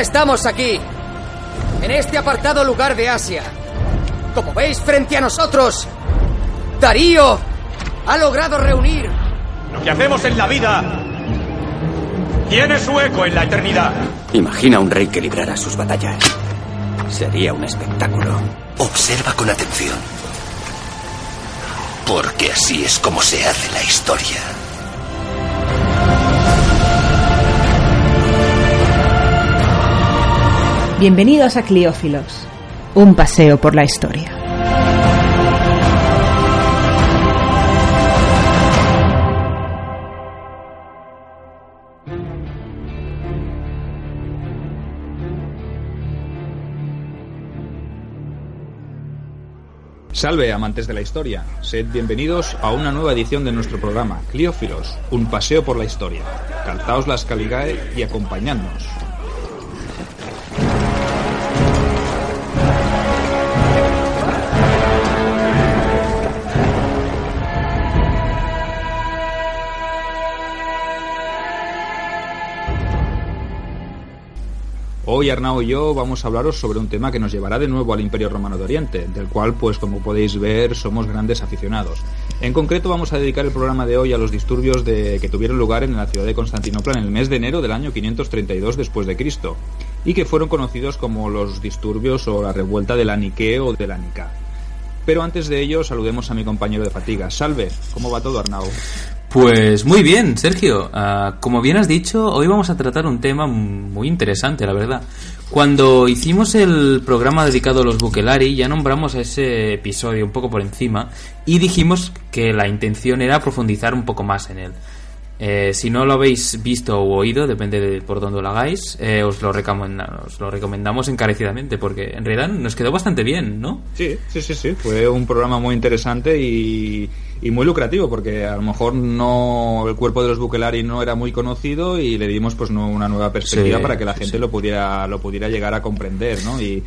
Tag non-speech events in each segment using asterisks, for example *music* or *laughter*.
ahora estamos aquí, en este apartado lugar de Asia. Como veis frente a nosotros, Darío ha logrado reunir lo que hacemos en la vida tiene su eco en la eternidad. Imagina un rey que librara sus batallas. Sería un espectáculo. Observa con atención. Porque así es como se hace la historia. Bienvenidos a Cliófilos, un paseo por la historia. Salve, amantes de la historia. Sed bienvenidos a una nueva edición de nuestro programa, Cliófilos, un paseo por la historia. Calzaos las caligae y acompañadnos. Hoy Arnau y yo vamos a hablaros sobre un tema que nos llevará de nuevo al Imperio Romano de Oriente, del cual, pues como podéis ver, somos grandes aficionados. En concreto vamos a dedicar el programa de hoy a los disturbios que tuvieron lugar en la ciudad de Constantinopla en el mes de enero del año 532 después de Cristo, y que fueron conocidos como los disturbios o la revuelta de la Nique o de la Nica. Pero antes de ello, saludemos a mi compañero de fatiga. Salve, ¿cómo va todo Arnau? Pues muy bien, Sergio. Ah, como bien has dicho, hoy vamos a tratar un tema muy interesante, la verdad. Cuando hicimos el programa dedicado a los Bukelari, ya nombramos a ese episodio un poco por encima y dijimos que la intención era profundizar un poco más en él. Eh, si no lo habéis visto o oído, depende de por dónde lo hagáis, eh, os, lo os lo recomendamos encarecidamente porque en realidad nos quedó bastante bien, ¿no? Sí, sí, sí, sí. Fue un programa muy interesante y, muy lucrativo porque a lo mejor no el cuerpo de los Bukelari no era muy conocido y le dimos pues una nueva perspectiva para que la gente lo pudiera lo pudiera llegar a comprender, ¿no? Y,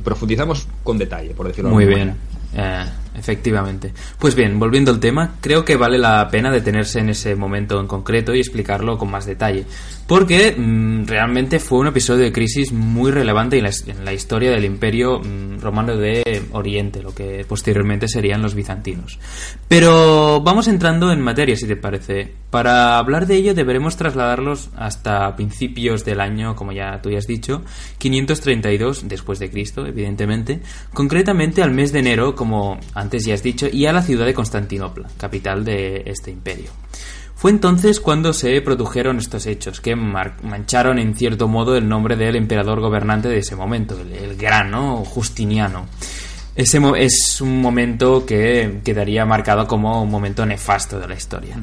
profundizamos con detalle, por decirlo Muy bien. Eh, efectivamente. Pues bien, volviendo al tema, creo que vale la pena detenerse en ese momento en concreto y explicarlo con más detalle, porque mm, realmente fue un episodio de crisis muy relevante en la, historia del imperio mm, romano de Oriente, lo que posteriormente serían los bizantinos. Pero vamos entrando en materia, si te parece. Para hablar de ello deberemos trasladarlos hasta principios del año, como ya tú ya has dicho, 532 después de Cristo, evidentemente, concretamente al mes de enero, como antes ya has dicho, y a la ciudad de Constantinopla, capital de este imperio. Fue entonces cuando se produjeron estos hechos, que mancharon en cierto modo el nombre del emperador gobernante de ese momento, el, gran, Justiniano. Ese es un momento que quedaría marcado como un momento nefasto de la historia.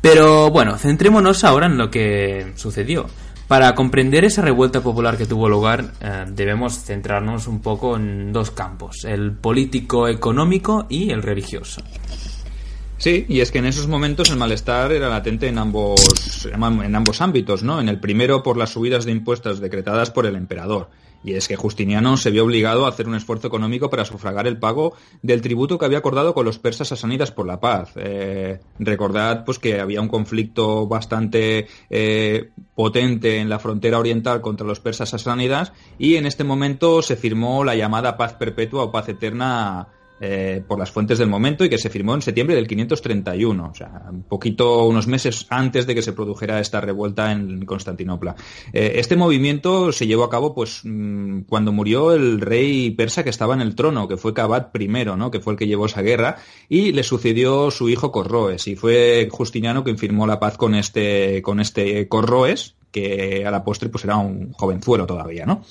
Pero bueno, centrémonos ahora en lo que sucedió. Para comprender esa revuelta popular que tuvo lugar, eh, debemos centrarnos un poco en dos campos, el político económico y el religioso. Sí, y es que en esos momentos el malestar era latente en ambos, en ambos ámbitos, ¿no? En el primero por las subidas de impuestos decretadas por el emperador y es que Justiniano se vio obligado a hacer un esfuerzo económico para sufragar el pago del tributo que había acordado con los persas sasánidas por la paz. Eh, recordad pues que había un conflicto bastante eh, potente en la frontera oriental contra los persas sasánidas y en este momento se firmó la llamada paz perpetua o paz eterna eh, por las fuentes del momento y que se firmó en septiembre del 531, o sea, un poquito, unos meses antes de que se produjera esta revuelta en Constantinopla. Eh, este movimiento se llevó a cabo, pues, mm, cuando murió el rey persa que estaba en el trono, que fue Kabad I, ¿no? Que fue el que llevó esa guerra, y le sucedió su hijo Corroes, y fue Justiniano quien firmó la paz con este, con este Corroes, que a la postre pues era un jovenzuelo todavía, ¿no?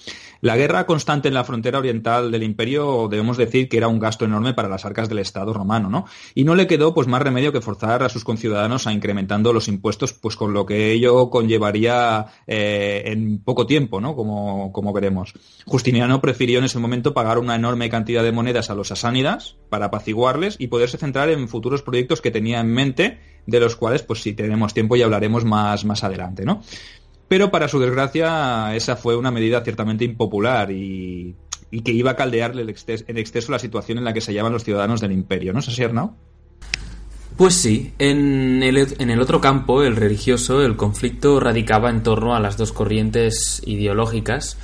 La guerra constante en la frontera oriental del imperio debemos decir que era un gasto enorme para las arcas del Estado romano, ¿no? Y no le quedó pues más remedio que forzar a sus conciudadanos a incrementando los impuestos, pues con lo que ello conllevaría eh, en poco tiempo, ¿no? Como, como veremos. Justiniano prefirió en ese momento pagar una enorme cantidad de monedas a los asánidas para apaciguarles y poderse centrar en futuros proyectos que tenía en mente, de los cuales, pues si tenemos tiempo ya hablaremos más, más adelante, ¿no? Pero para su desgracia, esa fue una medida ciertamente impopular y, que iba a caldearle en exceso la situación en la que se hallaban los ciudadanos del imperio. ¿No es así, Arnau? Pues sí, en el, en el otro campo, el religioso, el conflicto radicaba en torno a las dos corrientes ideológicas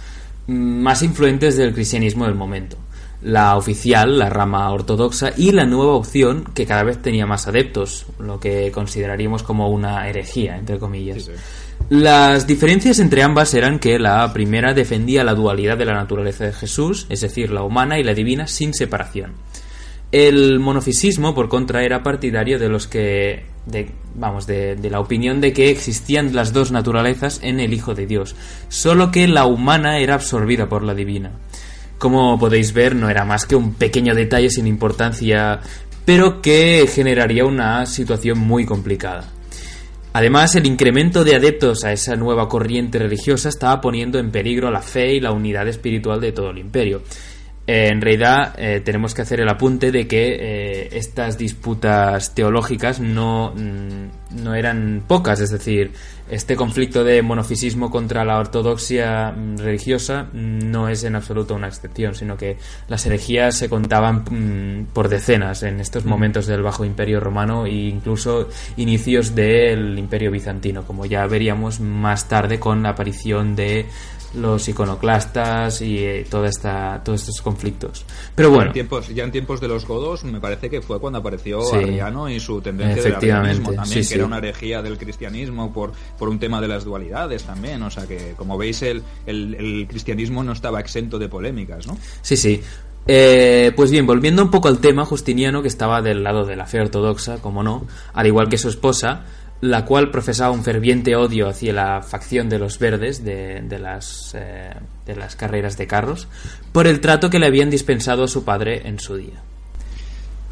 mm, más influentes del cristianismo del momento. La oficial, la rama ortodoxa, y la nueva opción que cada vez tenía más adeptos, lo que consideraríamos como una herejía, entre comillas. Las diferencias entre ambas eran que la primera defendía la dualidad de la naturaleza de Jesús, es decir, la humana y la divina, sin separación. El monofisismo, por contra, era partidario de los que, de, vamos, de, de, la opinión de que existían las dos naturalezas en el Hijo de Dios, solo que la humana era absorbida por la divina. Como podéis ver, no era más que un pequeño detalle sin importancia, pero que generaría una situación muy complicada. Además, el incremento de adeptos a esa nueva corriente religiosa estaba poniendo en peligro la fe y la unidad espiritual de todo el imperio. Eh, en realidad eh, tenemos que hacer el apunte de que eh, estas disputas teológicas no, mm, no, eran pocas, es decir, este conflicto de monofisismo contra la ortodoxia mm, religiosa no es en absoluto una excepción, sino que las herejías se contaban mm, por decenas en estos momentos del Bajo Imperio Romano e incluso inicios del Imperio Bizantino, como ya veríamos más tarde con la aparición de los iconoclastas y eh, toda esta, todos estos conflictos. Pero bueno. Ya en, tiempos, ya en tiempos de los godos me parece que fue cuando apareció Sí. Arriano y su tendencia del arrianismo también, sí, que era una herejía del cristianismo por, por un tema de las dualidades también. O sea que, como veis, el, el, cristianismo no estaba exento de polémicas, ¿no? Sí, sí. Eh, pues bien, volviendo un poco al tema, Justiniano, que estaba del lado de la fe ortodoxa, como no, al igual que su esposa, la cual profesaba un ferviente odio hacia la facción de los verdes de, de las, eh, de las carreras de carros, por el trato que le habían dispensado a su padre en su día.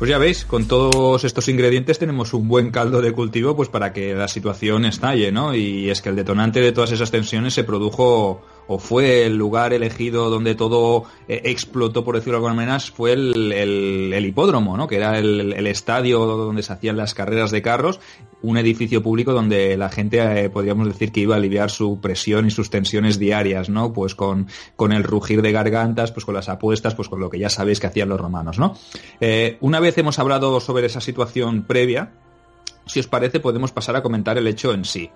Pues ya veis, con todos estos ingredientes tenemos un buen caldo de cultivo pues para que la situación estalle, ¿no? Y es que el detonante de todas esas tensiones se produjo o fue el lugar elegido donde todo eh, explotó, por decirlo de alguna manera, fue el, hipódromo, ¿no? Que era el, el estadio donde se hacían las carreras de carros, un edificio público donde la gente, eh, podríamos decir que iba a aliviar su presión y sus tensiones diarias, ¿no? Pues con, con el rugir de gargantas, pues con las apuestas, pues con lo que ya sabéis que hacían los romanos, ¿no? Eh, una vez hemos hablado sobre esa situación previa, si os parece podemos pasar a comentar el hecho en sí.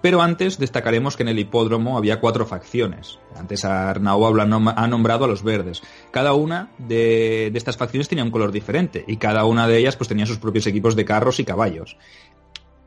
Pero antes destacaremos que en el hipódromo había cuatro facciones. Antes Arnau ha nombrado a los verdes. Cada una de, de estas facciones tenía un color diferente y cada una de ellas pues tenía sus propios equipos de carros y caballos.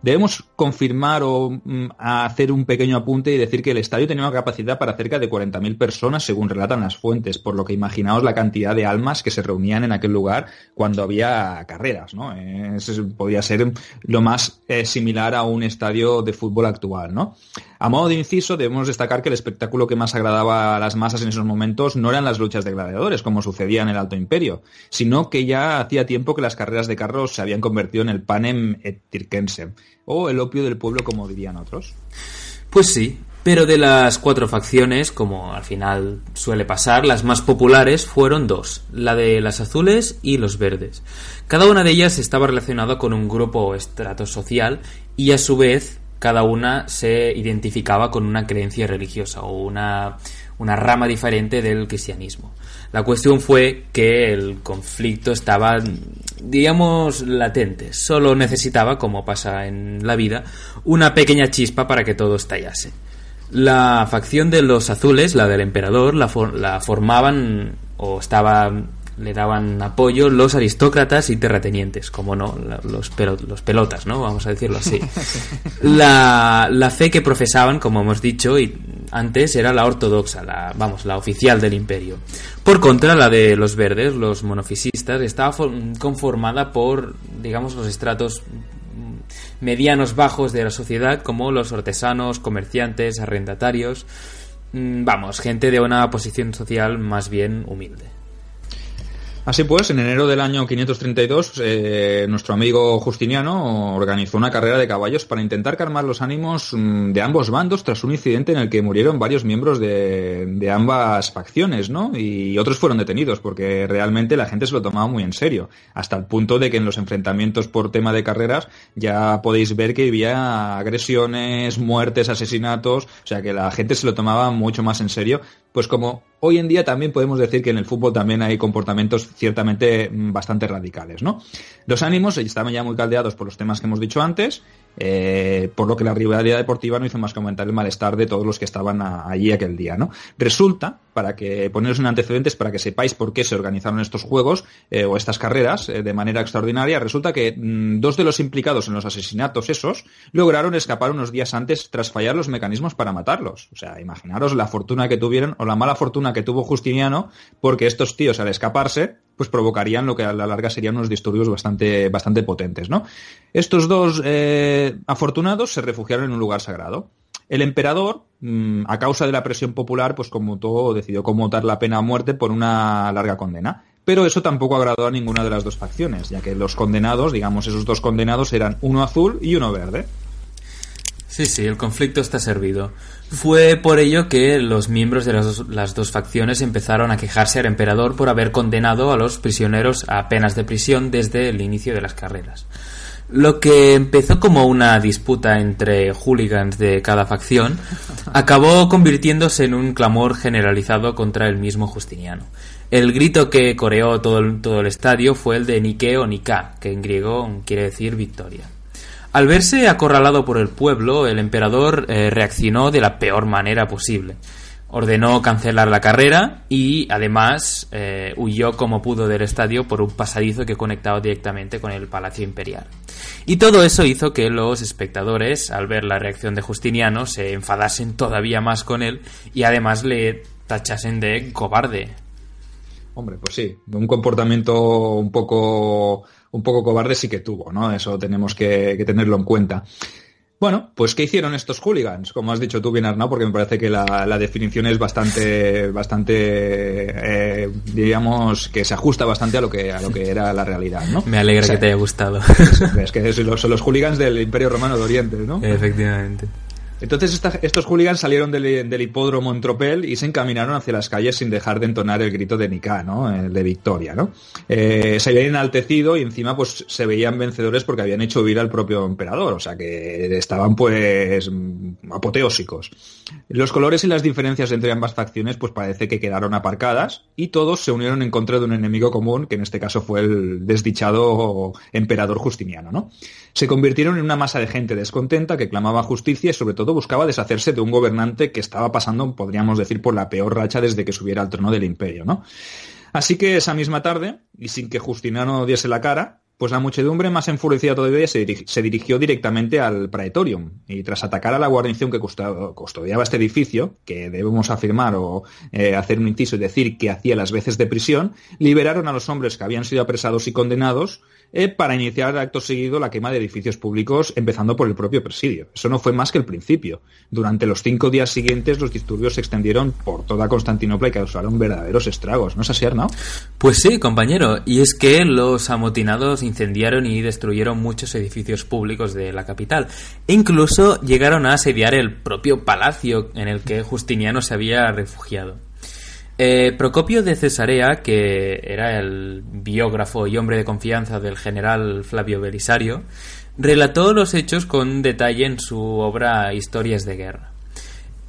Debemos confirmar o mm, hacer un pequeño apunte y decir que el estadio tenía una capacidad para cerca de 40.000 personas, según relatan las fuentes, por lo que imaginaos la cantidad de almas que se reunían en aquel lugar cuando había carreras, ¿no? Eh, podía ser lo más eh, similar a un estadio de fútbol actual, ¿no? A modo de inciso, debemos destacar que el espectáculo que más agradaba a las masas en esos momentos no eran las luchas de gladiadores, como sucedía en el Alto Imperio, sino que ya hacía tiempo que las carreras de carros se habían convertido en el panem et o el opio del pueblo, como dirían otros. Pues sí, pero de las cuatro facciones, como al final suele pasar, las más populares fueron dos, la de las azules y los verdes. Cada una de ellas estaba relacionada con un grupo o estrato social y a su vez cada una se identificaba con una creencia religiosa o una, una rama diferente del cristianismo. La cuestión fue que el conflicto estaba, digamos, latente. Solo necesitaba, como pasa en la vida, una pequeña chispa para que todo estallase. La facción de los azules, la del emperador, la, for- la formaban o estaba le daban apoyo los aristócratas y terratenientes, como no, los, pelo- los pelotas, ¿no? Vamos a decirlo así. *laughs* La, la fe que profesaban, como hemos dicho y antes, era la ortodoxa, la, vamos, la oficial del imperio. Por contra, la de los verdes, los monofisistas, estaba for- conformada por, digamos, los estratos medianos bajos de la sociedad, como los artesanos, comerciantes, arrendatarios, mm, vamos, gente de una posición social más bien humilde. Así pues, en enero del año 532, eh, nuestro amigo Justiniano organizó una carrera de caballos para intentar calmar los ánimos mm, de ambos bandos tras un incidente en el que murieron varios miembros de, de ambas facciones, ¿no? Y otros fueron detenidos porque realmente la gente se lo tomaba muy en serio, hasta el punto de que en los enfrentamientos por tema de carreras ya podéis ver que había agresiones, muertes, asesinatos, o sea que la gente se lo tomaba mucho más en serio pues como hoy en día también podemos decir que en el fútbol también hay comportamientos ciertamente mm, bastante radicales, ¿no? Los ánimos estaban ya muy caldeados por los temas que hemos dicho antes, eh, por lo que la rivalidad deportiva no hizo más que aumentar el malestar de todos los que estaban allí aquel día, ¿no? Resulta, para que poneros en antecedentes, para que sepáis por qué se organizaron estos juegos eh, o estas carreras eh, de manera extraordinaria, resulta que mm, dos de los implicados en los asesinatos esos lograron escapar unos días antes tras fallar los mecanismos para matarlos. O sea, imaginaros la fortuna que tuvieron o la mala fortuna que tuvo Justiniano, porque estos tíos al escaparse, pues provocarían lo que a la larga serían unos disturbios bastante, bastante potentes, ¿no? Estos dos eh, afortunados se refugiaron en un lugar sagrado. El emperador, mm, a causa de la presión popular, pues todo, decidió conmutar la pena a muerte por una larga condena. Pero eso tampoco agradó a ninguna de las dos facciones, ya que los condenados, digamos, esos dos condenados eran uno azul y uno verde. Sí, sí, el conflicto está servido. Fue por ello que los miembros de las dos, las dos, facciones empezaron a quejarse al emperador por haber condenado a los prisioneros a penas de prisión desde el inicio de las carreras. Lo que empezó como una disputa entre hooligans de cada facción *laughs* acabó convirtiéndose en un clamor generalizado contra el mismo Justiniano. El grito que coreó todo el, todo el estadio fue el de Nike o Nika, que en griego quiere decir victoria. Al verse acorralado por el pueblo, el emperador eh, reaccionó de la peor manera posible. Ordenó cancelar la carrera y además eh, huyó como pudo del estadio por un pasadizo que conectaba directamente con el Palacio Imperial. Y todo eso hizo que los espectadores, al ver la reacción de Justiniano, se enfadasen todavía más con él y además le tachasen de cobarde. Hombre, pues sí, un comportamiento un poco un poco cobarde sí que tuvo, ¿no? Eso tenemos que, tenerlo en cuenta. Bueno, pues ¿qué hicieron estos hooligans? Como has dicho tú bien, Arnau, porque me parece que la, definición es bastante, bastante, eh, diríamos, que se ajusta bastante a lo que, a lo que era la realidad, ¿no? Me alegra que te haya gustado. Es que son los, son los hooligans del Imperio Romano de Oriente, ¿no? Efectivamente. Entonces estos hooligans salieron del, hipódromo en tropel y se encaminaron hacia las calles sin dejar de entonar el grito de Nika, ¿no? El de victoria, ¿no? Eh, se habían enaltecido y encima pues se veían vencedores porque habían hecho huir al propio emperador, o sea que estaban pues apoteósicos. Los colores y las diferencias entre ambas facciones pues parece que quedaron aparcadas y todos se unieron en contra de un enemigo común que en este caso fue el desdichado emperador Justiniano, ¿no? Se convirtieron en una masa de gente descontenta que clamaba justicia y sobre todo buscaba deshacerse de un gobernante que estaba pasando, podríamos decir, por la peor racha desde que subiera al trono del imperio, ¿no? Así que esa misma tarde, y sin que Justiniano diese la cara, pues la muchedumbre más enfurecida todavía se, dirigió directamente al Praetorium y tras atacar a la guarnición que custodiaba este edificio, que debemos afirmar o eh, hacer un inciso y decir que hacía las veces de prisión, liberaron a los hombres que habían sido apresados y condenados eh, para iniciar acto seguido la quema de edificios públicos, empezando por el propio presidio. Eso no fue más que el principio. Durante los cinco días siguientes los disturbios se extendieron por toda Constantinopla y causaron verdaderos estragos. ¿No es así, Arnau? Pues sí, compañero. Y es que los amotinados incendiaron y destruyeron muchos edificios públicos de la capital. E incluso llegaron a asediar el propio palacio en el que Justiniano se había refugiado. Eh, Procopio de Cesarea, que era el biógrafo y hombre de confianza del general Flavio Belisario, relató los hechos con detalle en su obra Historias de guerra.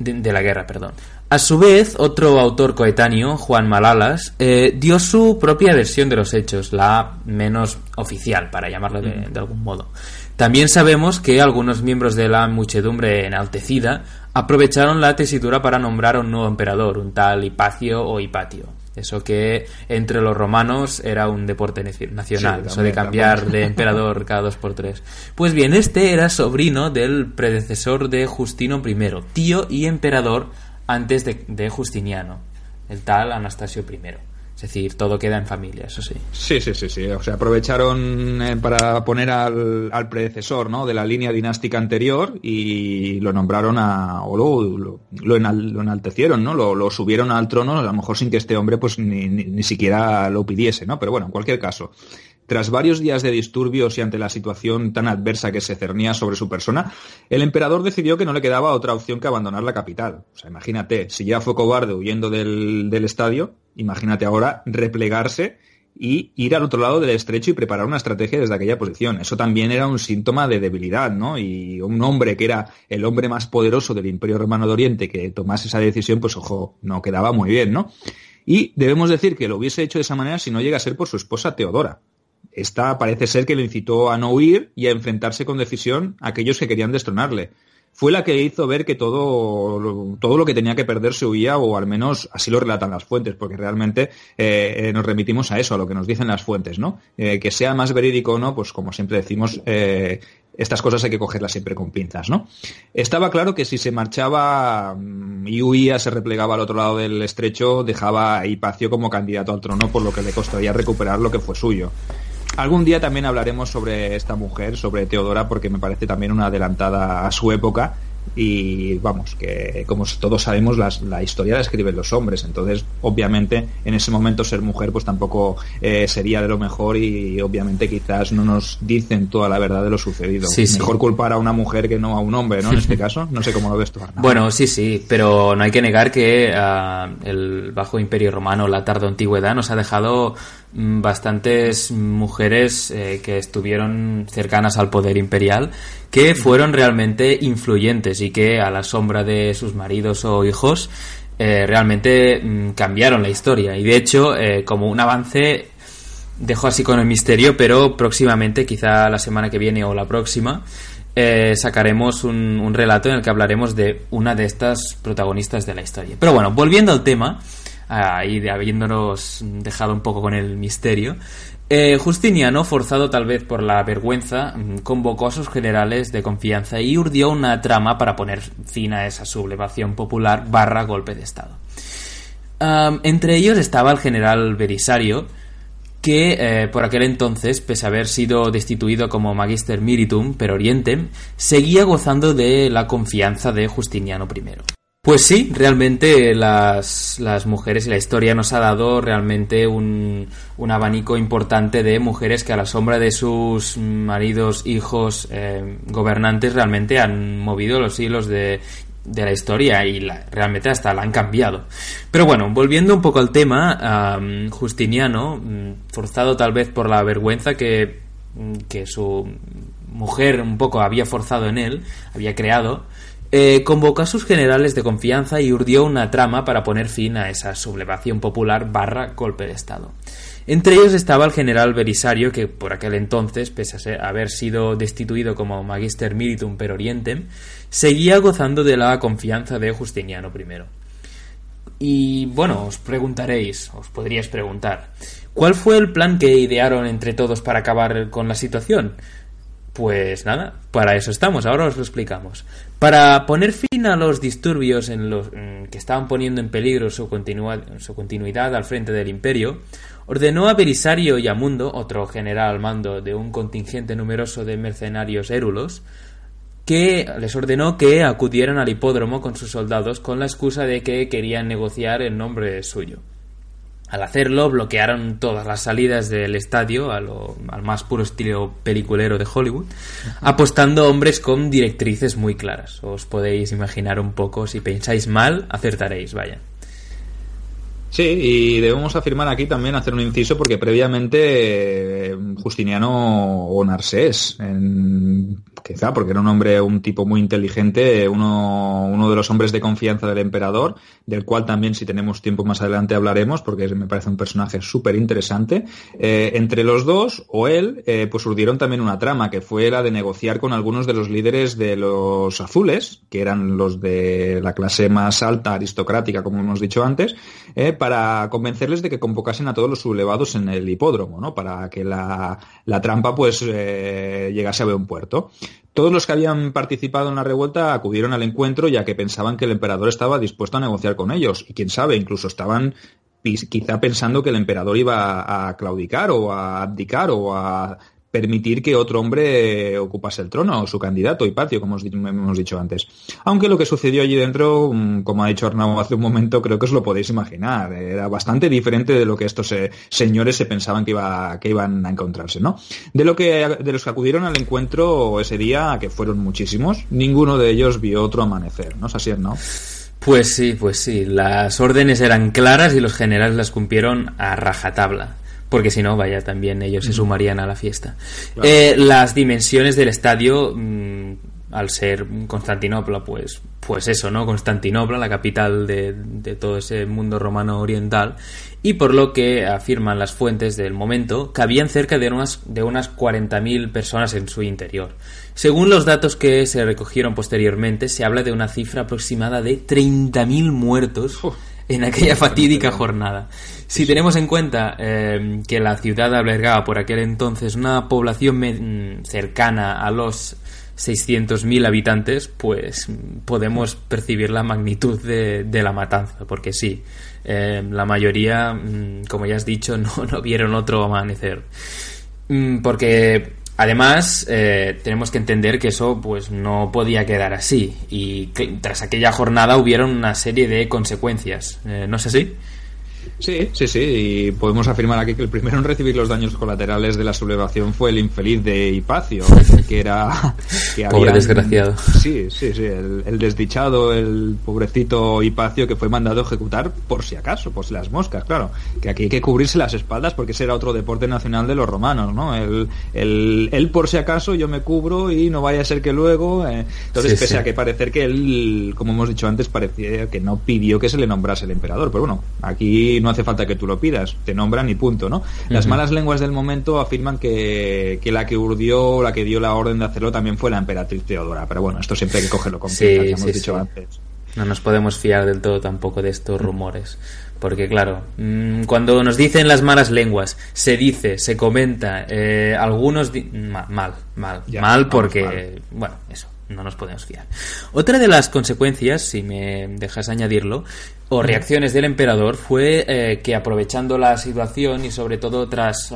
De, la guerra, perdón. A su vez, otro autor coetáneo, Juan Malalas, eh, dio su propia versión de los hechos, la menos oficial, para llamarlo de algún modo. También sabemos que algunos miembros de la muchedumbre enaltecida aprovecharon la tesitura para nombrar a un nuevo emperador, un tal Hipacio o Hipatio. Eso que entre los romanos era un deporte nacional, eso de cambiar de *laughs* emperador cada dos por tres. Pues bien, este era sobrino del predecesor de Justino I, tío y emperador antes de, de Justiniano, el tal Anastasio I. Es decir, todo queda en familia, eso sí. Sí, sí, sí, sí. O sea, aprovecharon eh, para poner al, al, predecesor ¿no? de la línea dinástica anterior y lo nombraron a. o lo, lo, enaltecieron, ¿no? Lo, subieron al trono, a lo mejor sin que este hombre pues ni, ni siquiera lo pidiese, ¿no? Pero bueno, en cualquier caso. Tras varios días de disturbios y ante la situación tan adversa que se cernía sobre su persona, el emperador decidió que no le quedaba otra opción que abandonar la capital. O sea, imagínate, si ya fue cobarde huyendo del, estadio, imagínate ahora replegarse y ir al otro lado del estrecho y preparar una estrategia desde aquella posición. Eso también era un síntoma de debilidad, ¿no? Y un hombre que era el hombre más poderoso del Imperio Romano de Oriente que tomase esa decisión, pues ojo, no quedaba muy bien, ¿no? Y debemos decir que lo hubiese hecho de esa manera si no llega a ser por su esposa Teodora. Esta parece ser que le incitó a no huir y a enfrentarse con decisión a aquellos que querían destronarle fue la que hizo ver que todo, todo lo que tenía que perder se huía, o al menos así lo relatan las fuentes, porque realmente eh, eh, nos remitimos a eso, a lo que nos dicen las fuentes, ¿no? Eh, que sea más verídico o no, pues como siempre decimos, estas cosas hay que cogerlas siempre con pinzas, ¿no? Estaba claro que si se marchaba mm, y huía, se replegaba al otro lado del estrecho, dejaba a Hipacio como candidato al trono, por lo que le costaría recuperar lo que fue suyo. Algún día también hablaremos sobre esta mujer, sobre Teodora, porque me parece también una adelantada a su época y vamos, que como todos sabemos la historia la escriben los hombres, entonces obviamente en ese momento ser mujer pues tampoco eh, sería de lo mejor y obviamente quizás no nos dicen toda la verdad de lo sucedido. mejor culpar a una mujer que no a un hombre, ¿no? En este caso, no sé cómo lo ves tú. Bueno, sí, sí, pero no hay que negar que ah, el bajo imperio romano, la tarde antigüedad nos ha dejado bastantes mujeres eh, que estuvieron cercanas al poder imperial que fueron realmente influyentes y que a la sombra de sus maridos o hijos eh, realmente mm, cambiaron la historia. Y de hecho, eh, como un avance, dejo así con el misterio, pero próximamente, quizá la semana que viene o la próxima, eh, sacaremos un, un, relato en el que hablaremos de una de estas protagonistas de la historia. Pero bueno, volviendo al tema, ahí habiéndonos dejado un poco con el misterio, eh, Justiniano, forzado tal vez por la vergüenza, mm, convocó a sus generales de confianza y urdió una trama para poner fin a esa sublevación popular barra golpe de Estado. entre ellos estaba el general Belisario, que eh, por aquel entonces, pese a haber sido destituido como Magister Militum per Orientem, seguía gozando de la confianza de Justiniano I. Pues sí, realmente las, las, mujeres y la historia nos ha dado realmente un, un, abanico importante de mujeres que a la sombra de sus maridos, hijos, eh, gobernantes realmente han movido los hilos de, de la historia y realmente hasta la han cambiado. Pero bueno, volviendo un poco al tema, Justiniano, mm, forzado tal vez por la vergüenza que, que su mujer un poco había forzado en él, había creado, eh, convocó a sus generales de confianza y urdió una trama para poner fin a esa sublevación popular barra golpe de Estado. Entre ellos estaba el general Belisario, que por aquel entonces, pese a haber sido destituido como Magister Militum per Orientem, seguía gozando de la confianza de Justiniano I. Y bueno, os preguntaréis, os podríais preguntar, ¿cuál fue el plan que idearon entre todos para acabar con la situación? Pues nada, para eso estamos, ahora os lo explicamos. Para poner fin a los disturbios en los, que estaban poniendo en peligro su, su, continuidad al frente del imperio, ordenó a Belisario y a Mundo, otro general al mando de un contingente numeroso de mercenarios érulos, que les ordenó que acudieran al hipódromo con sus soldados con la excusa de que querían negociar en nombre suyo. Al hacerlo, bloquearon todas las salidas del estadio al más puro estilo peliculero de Hollywood, apostando hombres con directrices muy claras. Os podéis imaginar un poco, si pensáis mal, acertaréis, vaya. Sí, y debemos afirmar aquí también, hacer un inciso, porque previamente eh, Justiniano o Narsés, quizá porque era un hombre, un tipo muy inteligente, uno, uno de los hombres de confianza del emperador, del cual también si tenemos tiempo más adelante hablaremos, porque me parece un personaje súper interesante. Eh, entre los dos, o él, eh, pues urdieron también una trama, que fue la de negociar con algunos de los líderes de los azules, que eran los de la clase más alta aristocrática, como hemos dicho antes, para convencerles de que convocasen a todos los sublevados en el hipódromo, ¿no? Para que la, trampa pues eh, llegase a buen puerto. Todos los que habían participado en la revuelta acudieron al encuentro ya que pensaban que el emperador estaba dispuesto a negociar con ellos. Y quién sabe, incluso estaban quizá pensando que el emperador iba a claudicar o a abdicar o a permitir que otro hombre ocupase el trono, o su candidato, Hipacio, como hemos dicho antes. Aunque lo que sucedió allí dentro, mm, como ha dicho Arnau hace un momento, creo que os lo podéis imaginar. Era bastante diferente de lo que estos eh, señores se pensaban que, iba, que iban a encontrarse, ¿no? De, lo que, de los que acudieron al encuentro ese día, que fueron muchísimos, ninguno de ellos vio otro amanecer, ¿no es así, no? Pues sí, pues sí. Las órdenes eran claras y los generales las cumplieron a rajatabla. Porque si no, vaya, también ellos se sumarían a la fiesta. Eh, las dimensiones del estadio, mm, al ser Constantinopla, pues, pues eso, ¿no? Constantinopla, la capital de, de todo ese mundo romano oriental, y por lo que afirman las fuentes del momento, cabían cerca de unas, de unas 40.000 personas en su interior. Según los datos que se recogieron posteriormente, se habla de una cifra aproximada de 30.000 muertos en aquella fatídica jornada. Si tenemos en cuenta eh, que la ciudad albergaba por aquel entonces una población mm, cercana a los 600.000 habitantes, pues mm, podemos percibir la magnitud de, de la matanza, porque sí, eh, la mayoría, mm, como ya has dicho, *laughs* no, no vieron otro amanecer. Porque además eh, tenemos que entender que eso pues no podía quedar así y que tras aquella jornada hubieron una serie de consecuencias. Eh, ¿No es así? Sí, sí, sí, y podemos afirmar aquí que el primero en recibir los daños colaterales de la sublevación fue el infeliz de Hipacio, que era... *laughs* Que Pobre habían- desgraciado. Sí, sí, sí, el, el desdichado, el pobrecito Hipacio que fue mandado a ejecutar por si acaso, por si las moscas, claro, que aquí hay que cubrirse las espaldas porque ese era otro deporte nacional de los romanos, ¿no? El, el, el por si acaso yo me cubro y no vaya a ser que luego... eh, Entonces, Sí, pese sí. a que parecer que él, como hemos dicho antes, parecía que no pidió que se le nombrase el emperador. Pero bueno, aquí no hace falta que tú lo pidas, te nombran y punto, ¿no? Las malas lenguas del momento afirman que, que la que urdió, la que dio la orden de hacerlo también fue la emperatriz Teodora. Pero bueno, esto siempre hay que cogerlo con Sí, hemos sí, dicho sí. antes. No nos podemos fiar del todo tampoco de estos rumores. Porque claro, mm, cuando nos dicen las malas lenguas, se dice, se comenta, eh, algunos... di- ma- mal, mal, Ya, mal vamos, porque... mal. Bueno, eso, no nos podemos fiar. Otra de las consecuencias, si me dejas añadirlo, o reacciones del emperador fue eh, que aprovechando la situación y sobre todo tras...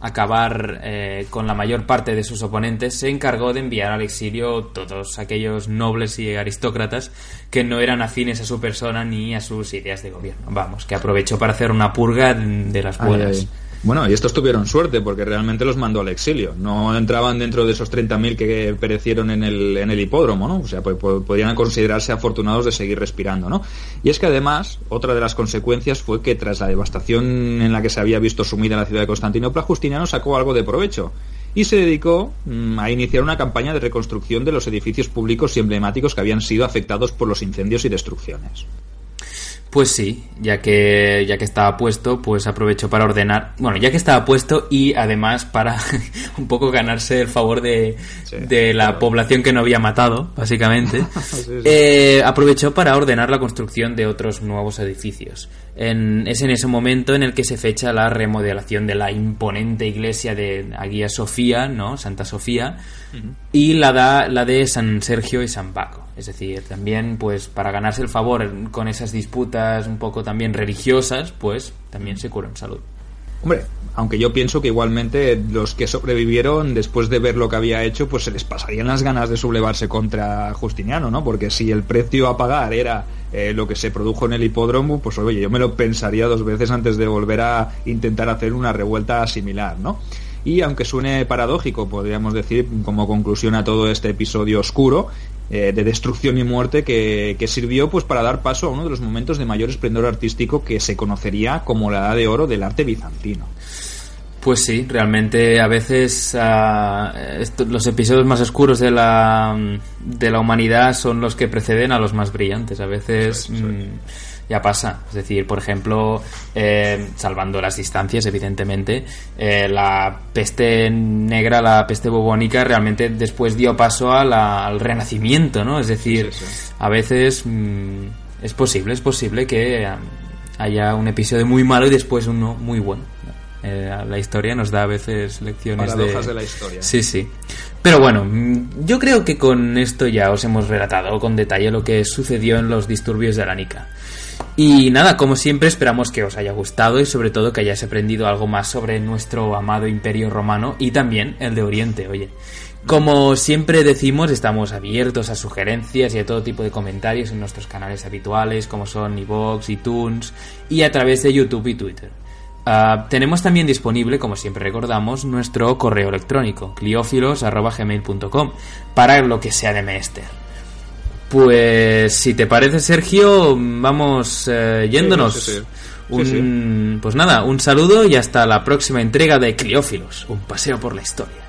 acabar eh, con la mayor parte de sus oponentes, se encargó de enviar al exilio todos aquellos nobles y aristócratas que no eran afines a su persona ni a sus ideas de gobierno. Vamos, que aprovechó para hacer una purga de las Ay, buenas. ay. Bueno, y estos tuvieron suerte porque realmente los mandó al exilio. No entraban dentro de esos 30.000 que perecieron en el, en el hipódromo, ¿no? O sea, pues, pues, podrían considerarse afortunados de seguir respirando, ¿no? Y es que además, otra de las consecuencias fue que tras la devastación en la que se había visto sumida la ciudad de Constantinopla, Justiniano sacó algo de provecho y se dedicó mm, a iniciar una campaña de reconstrucción de los edificios públicos y emblemáticos que habían sido afectados por los incendios y destrucciones. Pues sí, ya que ya que estaba puesto, pues aprovechó para ordenar, bueno, ya que estaba puesto y además para *laughs* un poco ganarse el favor de, Sí, de la claro. población que no había matado, básicamente, *laughs* Sí, sí. eh, aprovechó para ordenar la construcción de otros nuevos edificios. En- es en ese momento en el que se fecha la remodelación de la imponente iglesia de Hagia Sofía, ¿no? Santa Sofía, y la, da, la de San Sergio y San Paco. Es decir, también, pues, para ganarse el favor con esas disputas un poco también religiosas, pues, también se curó en salud. Hombre, aunque yo pienso que igualmente los que sobrevivieron, después de ver lo que había hecho, pues se les pasarían las ganas de sublevarse contra Justiniano, ¿no? Porque si el precio a pagar era eh, lo que se produjo en el hipódromo, pues oye, yo me lo pensaría dos veces antes de volver a intentar hacer una revuelta similar, ¿no? Y aunque suene paradójico, podríamos decir como conclusión a todo este episodio oscuro eh, de destrucción y muerte que, que sirvió pues para dar paso a uno de los momentos de mayor esplendor artístico que se conocería como la edad de oro del arte bizantino. Pues sí, realmente a veces ah, esto- los episodios más oscuros de la, de la humanidad son los que preceden a los más brillantes. A veces mm, ya pasa. Es decir, por ejemplo, eh, salvando las distancias, evidentemente, eh, la peste negra, la peste bubónica, realmente después dio paso a la- al renacimiento, ¿no? Es decir, Sí, sí. a veces mm, es posible, es posible que ah, haya un episodio muy malo y después uno muy bueno. Eh, la historia nos da a veces lecciones Paradojas de... de la historia. Sí, sí. Pero bueno, mm, yo creo que con esto ya os hemos relatado con detalle lo que sucedió en los disturbios de Aranica. Y nada, como siempre esperamos que os haya gustado y sobre todo que hayáis aprendido algo más sobre nuestro amado imperio romano y también el de Oriente, oye. Como siempre decimos, estamos abiertos a sugerencias y a todo tipo de comentarios en nuestros canales habituales como son iVoox, iTunes y a través de YouTube y Twitter. Ah, tenemos también disponible, como siempre recordamos, nuestro correo electrónico, cliófilos.gmail.com, para lo que sea de menester. Pues si te parece, Sergio, vamos eh, yéndonos. Sí, sí, sí. Un, Pues nada, un saludo y hasta la próxima entrega de Cliófilos, un paseo por la historia.